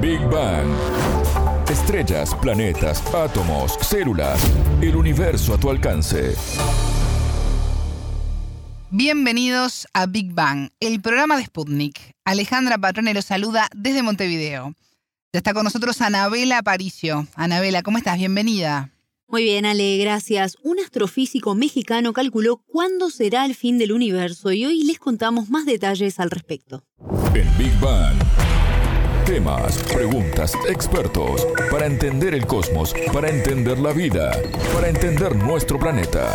Big Bang. Estrellas, planetas, átomos, células, el universo a tu alcance. Bienvenidos a Big Bang, el programa de Sputnik. Alejandra Patrone los saluda desde Montevideo. Ya está con nosotros Anabela Aparicio. Anabela, ¿cómo estás? Bienvenida. Muy bien, Ale, gracias. Un astrofísico mexicano calculó cuándo será el fin del universo y hoy les contamos más detalles al respecto. En Big Bang. Temas, preguntas, expertos, para entender el cosmos, para entender la vida, para entender nuestro planeta.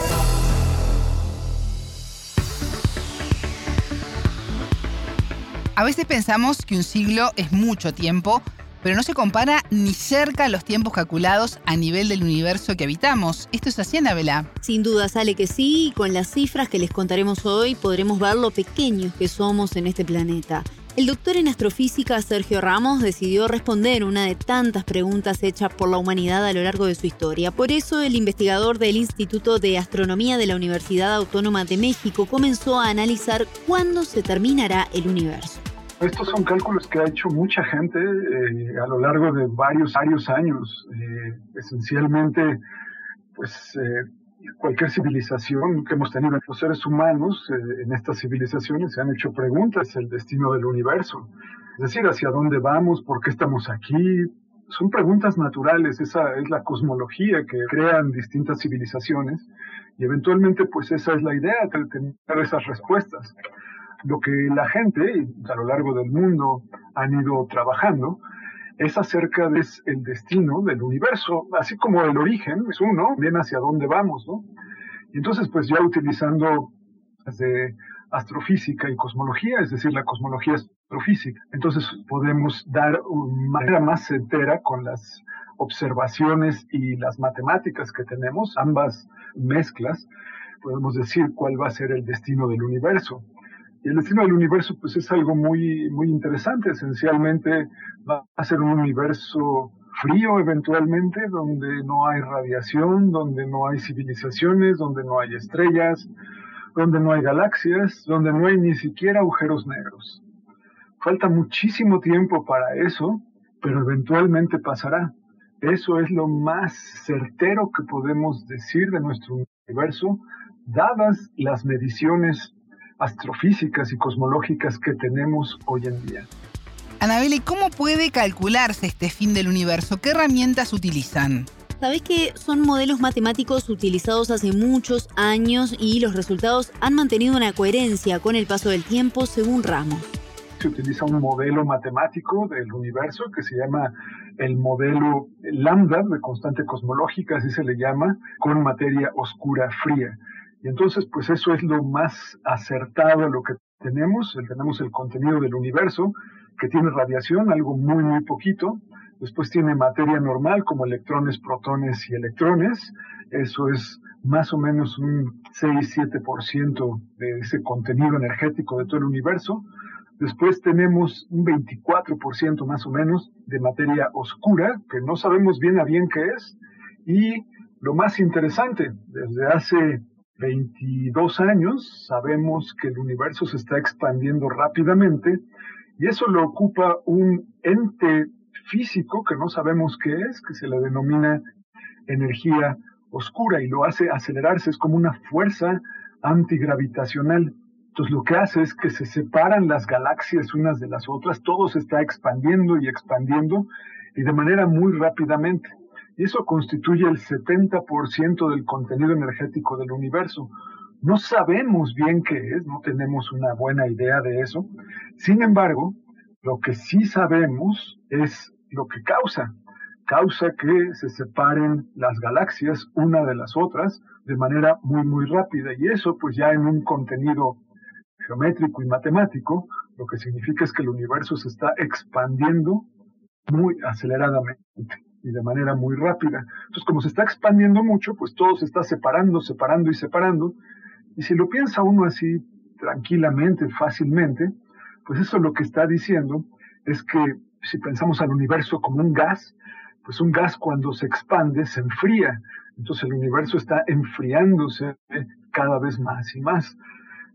A veces pensamos que un siglo es mucho tiempo, pero no se compara ni cerca a los tiempos calculados a nivel del universo que habitamos. ¿Esto es así, Anabela? Sin duda sale que sí, y con las cifras que les contaremos hoy podremos ver lo pequeños que somos en este planeta. El doctor en astrofísica Sergio Ramos decidió responder una de tantas preguntas hechas por la humanidad a lo largo de su historia. Por eso, el investigador del Instituto de Astronomía de la Universidad Autónoma de México comenzó a analizar cuándo se terminará el universo. Estos son cálculos que ha hecho mucha gente eh, a lo largo de varios, años. Eh, esencialmente, pues eh, cualquier civilización que hemos tenido los seres humanos, eh, en estas civilizaciones se han hecho preguntas, el destino del universo, es decir, hacia dónde vamos, por qué estamos aquí. Son preguntas naturales, esa es la cosmología que crean distintas civilizaciones y eventualmente pues esa es la idea, de tener esas respuestas. Lo que la gente a lo largo del mundo han ido trabajando es acerca del el destino del universo, así como el origen es uno, bien hacia dónde vamos, ¿no? Y entonces, pues ya utilizando desde astrofísica y cosmología, es decir, la cosmología astrofísica, entonces podemos dar una manera más entera con las observaciones y las matemáticas que tenemos, ambas mezclas, podemos decir cuál va a ser el destino del universo. El destino del universo, pues es algo muy, muy interesante. Esencialmente va a ser un universo frío eventualmente, donde no hay radiación, donde no hay civilizaciones, donde no hay estrellas, donde no hay galaxias, donde no hay ni siquiera agujeros negros. Falta muchísimo tiempo para eso, pero eventualmente pasará. Eso es lo más certero que podemos decir de nuestro universo, dadas las mediciones astrofísicas y cosmológicas que tenemos hoy en día. Anabel, cómo puede calcularse este fin del universo? ¿Qué herramientas utilizan? Sabés que son modelos matemáticos utilizados hace muchos años y los resultados han mantenido una coherencia con el paso del tiempo según Ramos. Se utiliza un modelo matemático del universo que se llama el modelo lambda de constante cosmológica, así se le llama, con materia oscura fría. Y entonces, pues eso es lo más acertado lo que tenemos. Tenemos el contenido del universo, que tiene radiación, algo muy, muy poquito. Después tiene materia normal, como electrones, protones y electrones. Eso es más o menos un 6-7% de ese contenido energético de todo el universo. Después tenemos un 24% más o menos de materia oscura, que no sabemos bien a bien qué es. Y lo más interesante, desde hace 22 años sabemos que el universo se está expandiendo rápidamente y eso lo ocupa un ente físico que no sabemos qué es, que se le denomina energía oscura y lo hace acelerarse, es como una fuerza antigravitacional. Entonces lo que hace es que se separan las galaxias unas de las otras, todo se está expandiendo y expandiendo y de manera muy rápidamente y eso constituye el 70% del contenido energético del universo. No sabemos bien qué es, no tenemos una buena idea de eso. Sin embargo, lo que sí sabemos es lo que causa. Causa que se separen las galaxias una de las otras de manera muy, muy rápida. Y eso, pues ya en un contenido geométrico y matemático, lo que significa es que el universo se está expandiendo muy aceleradamente y de manera muy rápida. Entonces, como se está expandiendo mucho, pues todo se está separando, separando y separando. Y si lo piensa uno así tranquilamente, fácilmente, pues eso lo que está diciendo es que si pensamos al universo como un gas, pues un gas cuando se expande se enfría. Entonces el universo está enfriándose cada vez más y más.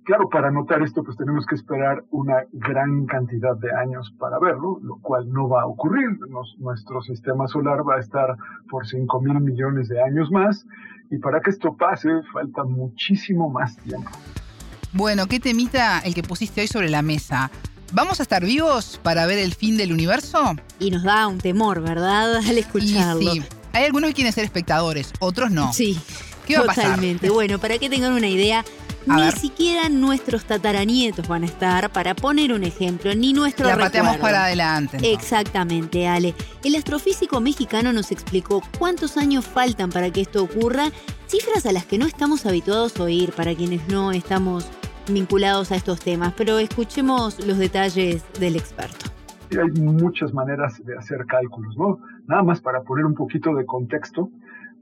Claro, para notar esto, pues tenemos que esperar una gran cantidad de años para verlo, lo cual no va a ocurrir. nuestro sistema solar va a estar por 5 mil millones de años más, y para que esto pase falta muchísimo más tiempo. Bueno, ¿qué temita el que pusiste hoy sobre la mesa? ¿Vamos a estar vivos para ver el fin del universo? Y nos da un temor, ¿verdad? Al escucharlo. sí. Hay algunos que quieren ser espectadores, otros no. Sí. ¿Qué va Totalmente. a pasar? Bueno, para que tengan una idea, ni siquiera nuestros tataranietos van a estar, para poner un ejemplo, ni nuestro La pateamos para adelante. Exactamente, Ale. El astrofísico mexicano nos explicó cuántos años faltan para que esto ocurra, cifras a las que no estamos habituados a oír para quienes no estamos vinculados a estos temas, pero escuchemos los detalles del experto. Hay muchas maneras de hacer cálculos, ¿no? Nada más para poner un poquito de contexto,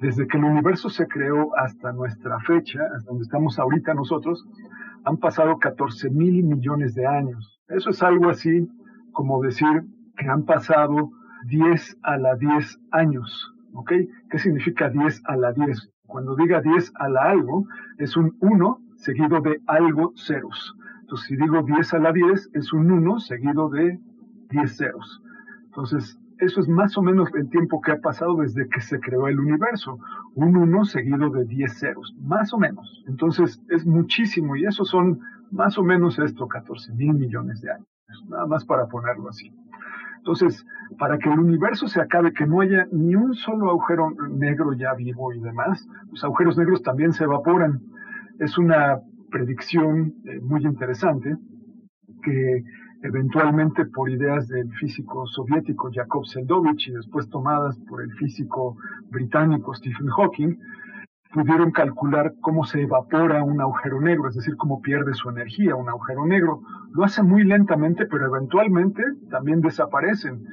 desde que el universo se creó hasta nuestra fecha, hasta donde estamos ahorita nosotros, han pasado 14 mil millones de años. Eso es algo así como decir que han pasado 10 a la 10 años, ¿ok? ¿Qué significa 10 a la 10? Cuando diga 10 a la algo, es un 1 seguido de algo ceros. Entonces, si digo 10 a la 10, es un 1 seguido de 10 ceros. Entonces, eso es más o menos el tiempo que ha pasado desde que se creó el universo. Un 1 seguido de 10 ceros, más o menos. Entonces, es muchísimo y eso son más o menos esto, 14 mil millones de años. Nada más para ponerlo así. Entonces, para que el universo se acabe, que no haya ni un solo agujero negro ya vivo y demás, los agujeros negros también se evaporan es una predicción eh, muy interesante que eventualmente por ideas del físico soviético Jakob Seldovich y después tomadas por el físico británico Stephen Hawking, pudieron calcular cómo se evapora un agujero negro, es decir, cómo pierde su energía un agujero negro. Lo hace muy lentamente, pero eventualmente también desaparecen.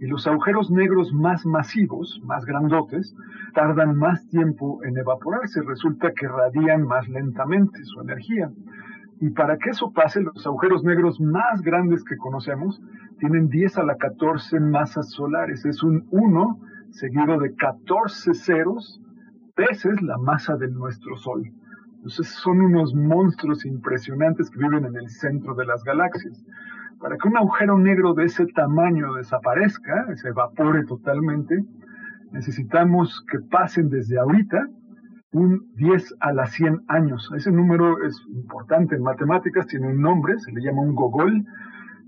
Y los agujeros negros más masivos, más grandotes, tardan más tiempo en evaporarse. Resulta que radian más lentamente su energía. Y para que eso pase, los agujeros negros más grandes que conocemos tienen 10 a la 14 masas solares. Es un 1 seguido de 14 ceros veces la masa de nuestro Sol. Entonces son unos monstruos impresionantes que viven en el centro de las galaxias. Para que un agujero negro de ese tamaño desaparezca, se evapore totalmente, necesitamos que pasen desde ahorita un 10 a la 100 años. Ese número es importante en matemáticas, tiene un nombre, se le llama un gogol,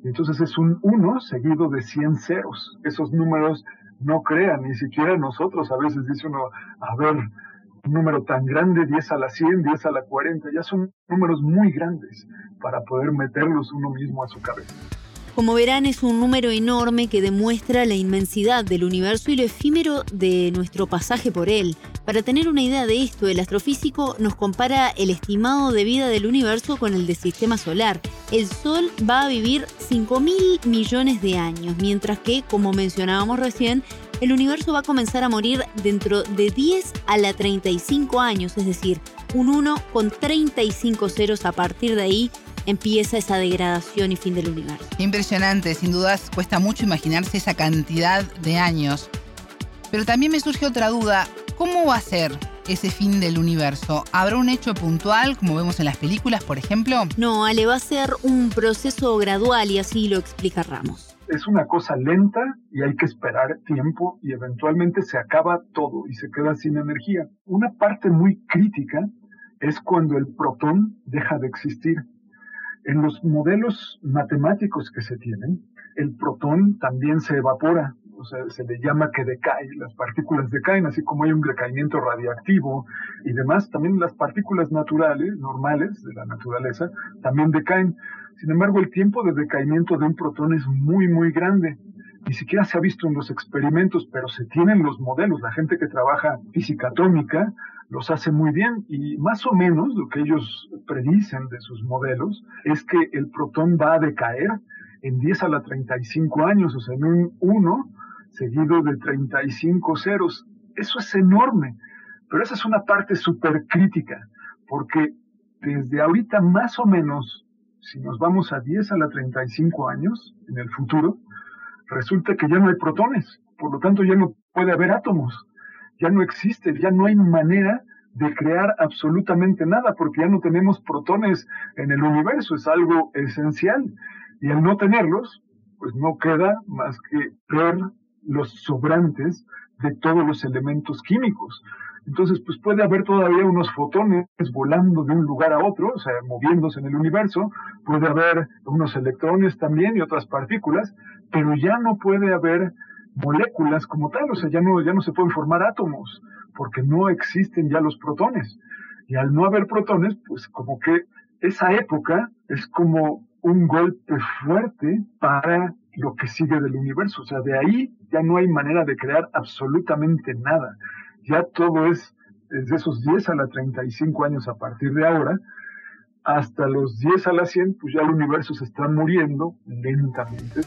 entonces es un 1 seguido de 100 ceros. Esos números no crean, ni siquiera nosotros a veces dice uno, a ver, un número tan grande, 10 a la 100, 10 a la 40, ya son números muy grandes para poder meterlos uno mismo a su cabeza. Como verán, es un número enorme que demuestra la inmensidad del universo y lo efímero de nuestro pasaje por él. Para tener una idea de esto, el astrofísico nos compara el estimado de vida del universo con el del sistema solar. El Sol va a vivir 5 mil millones de años, mientras que, como mencionábamos recién, el universo va a comenzar a morir dentro de 10 a la 35 años, es decir, un 1 con 35 ceros a partir de ahí empieza esa degradación y fin del universo. Impresionante, sin dudas cuesta mucho imaginarse esa cantidad de años. Pero también me surge otra duda, ¿cómo va a ser ese fin del universo? ¿Habrá un hecho puntual, como vemos en las películas, por ejemplo? No, Ale, va a ser un proceso gradual y así lo explica Ramos. Es una cosa lenta y hay que esperar tiempo y eventualmente se acaba todo y se queda sin energía. Una parte muy crítica es cuando el protón deja de existir. En los modelos matemáticos que se tienen, el protón también se evapora, o sea, se le llama que decae, las partículas decaen, así como hay un decaimiento radiactivo y demás, también las partículas naturales, normales de la naturaleza, también decaen. Sin embargo, el tiempo de decaimiento de un protón es muy, muy grande. Ni siquiera se ha visto en los experimentos, pero se tienen los modelos. La gente que trabaja física atómica los hace muy bien y más o menos lo que ellos predicen de sus modelos es que el protón va a decaer en 10 a la 35 años, o sea, en un 1 seguido de 35 ceros. Eso es enorme, pero esa es una parte súper crítica, porque desde ahorita más o menos, si nos vamos a 10 a la 35 años en el futuro, resulta que ya no hay protones, por lo tanto ya no puede haber átomos ya no existe, ya no hay manera de crear absolutamente nada, porque ya no tenemos protones en el universo, es algo esencial. Y al no tenerlos, pues no queda más que ver los sobrantes de todos los elementos químicos. Entonces, pues puede haber todavía unos fotones volando de un lugar a otro, o sea, moviéndose en el universo, puede haber unos electrones también y otras partículas, pero ya no puede haber moléculas como tal, o sea, ya no, ya no se pueden formar átomos, porque no existen ya los protones. Y al no haber protones, pues como que esa época es como un golpe fuerte para lo que sigue del universo. O sea, de ahí ya no hay manera de crear absolutamente nada. Ya todo es desde esos 10 a la 35 años a partir de ahora, hasta los 10 a la 100, pues ya el universo se está muriendo lentamente.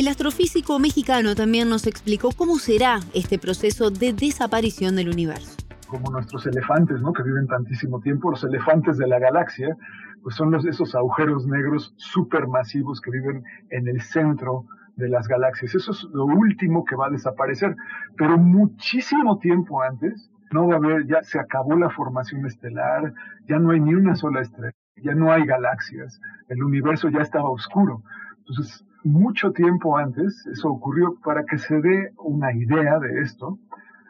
El astrofísico mexicano también nos explicó cómo será este proceso de desaparición del universo. Como nuestros elefantes, ¿no? Que viven tantísimo tiempo, los elefantes de la galaxia, pues son esos agujeros negros supermasivos que viven en el centro de las galaxias. Eso es lo último que va a desaparecer. Pero muchísimo tiempo antes, no va a haber, ya se acabó la formación estelar, ya no hay ni una sola estrella, ya no hay galaxias, el universo ya estaba oscuro. Entonces, mucho tiempo antes, eso ocurrió para que se dé una idea de esto.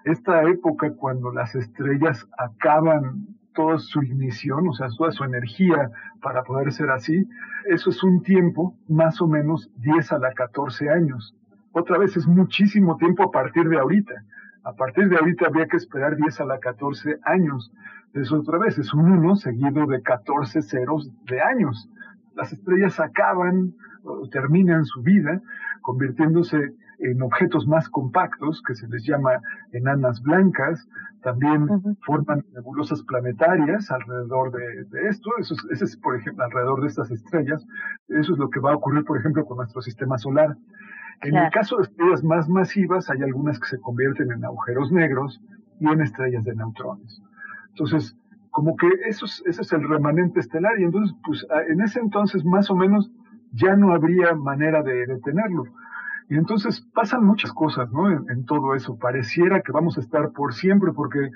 Esta época cuando las estrellas acaban toda su ignición, o sea, toda su energía para poder ser así, eso es un tiempo más o menos 10 a la 14 años. Otra vez es muchísimo tiempo a partir de ahorita. A partir de ahorita habría que esperar 10 a la 14 años. Eso otra vez es un 1 seguido de 14 ceros de años. Las estrellas acaban terminan su vida convirtiéndose en objetos más compactos, que se les llama enanas blancas, también forman nebulosas planetarias alrededor de, esto, eso es, ese es, por ejemplo, alrededor de estas estrellas, eso es lo que va a ocurrir, por ejemplo, con nuestro sistema solar. En el caso de estrellas más masivas, hay algunas que se convierten en agujeros negros y en estrellas de neutrones. Entonces, como que eso es, ese es el remanente estelar. Y entonces, pues, en ese entonces, más o menos, ya no habría manera de detenerlo. Y entonces pasan muchas cosas, ¿no? En, todo eso. Pareciera que vamos a estar por siempre porque,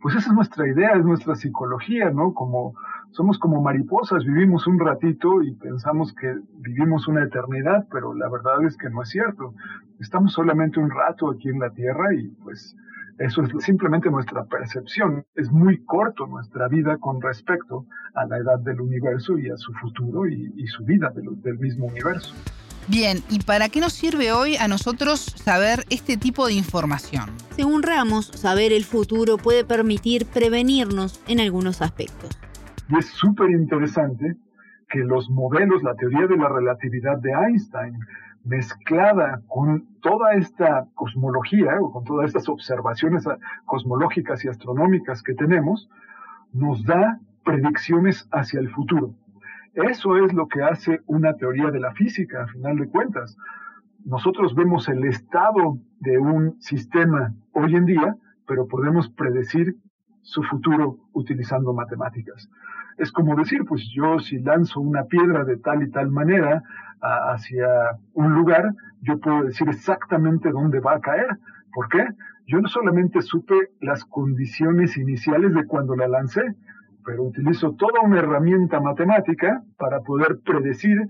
pues esa es nuestra idea, es nuestra psicología, ¿no? Como somos como mariposas, vivimos un ratito y pensamos que vivimos una eternidad, pero la verdad es que no es cierto. Estamos solamente un rato aquí en la Tierra y pues eso es simplemente nuestra percepción. Es muy corto nuestra vida con respecto a la edad del universo y a su futuro y, su vida del mismo universo. Bien, ¿y para qué nos sirve hoy a nosotros saber este tipo de información? Según Ramos, saber el futuro puede permitir prevenirnos en algunos aspectos. Y es súper interesante que los modelos, la teoría de la relatividad de Einstein, mezclada con toda esta cosmología o con todas estas observaciones cosmológicas y astronómicas que tenemos, nos da predicciones hacia el futuro. Eso es lo que hace una teoría de la física, a final de cuentas. Nosotros vemos el estado de un sistema hoy en día, pero podemos predecir su futuro utilizando matemáticas. Es como decir, pues yo si lanzo una piedra de tal y tal manera hacia un lugar, yo puedo decir exactamente dónde va a caer. ¿Por qué? Yo no solamente supe las condiciones iniciales de cuando la lancé, pero utilizo toda una herramienta matemática para poder predecir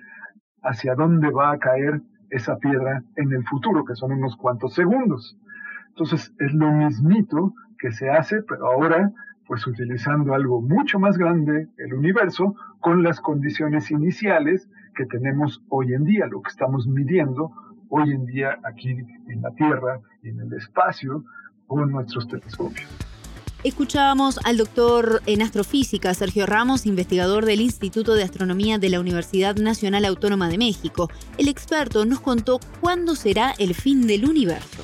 hacia dónde va a caer esa piedra en el futuro, que son unos cuantos segundos. Entonces es lo mismito que se hace, pero ahora pues utilizando algo mucho más grande, el universo, con las condiciones iniciales que tenemos hoy en día, lo que estamos midiendo hoy en día aquí en la Tierra y en el espacio con nuestros telescopios. Escuchábamos al doctor en astrofísica Sergio Ramos, investigador del Instituto de Astronomía de la Universidad Nacional Autónoma de México. El experto nos contó cuándo será el fin del universo.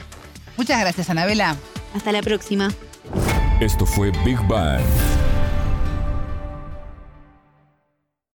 Muchas gracias, Anabela. Hasta la próxima. Esto fue Big Bang.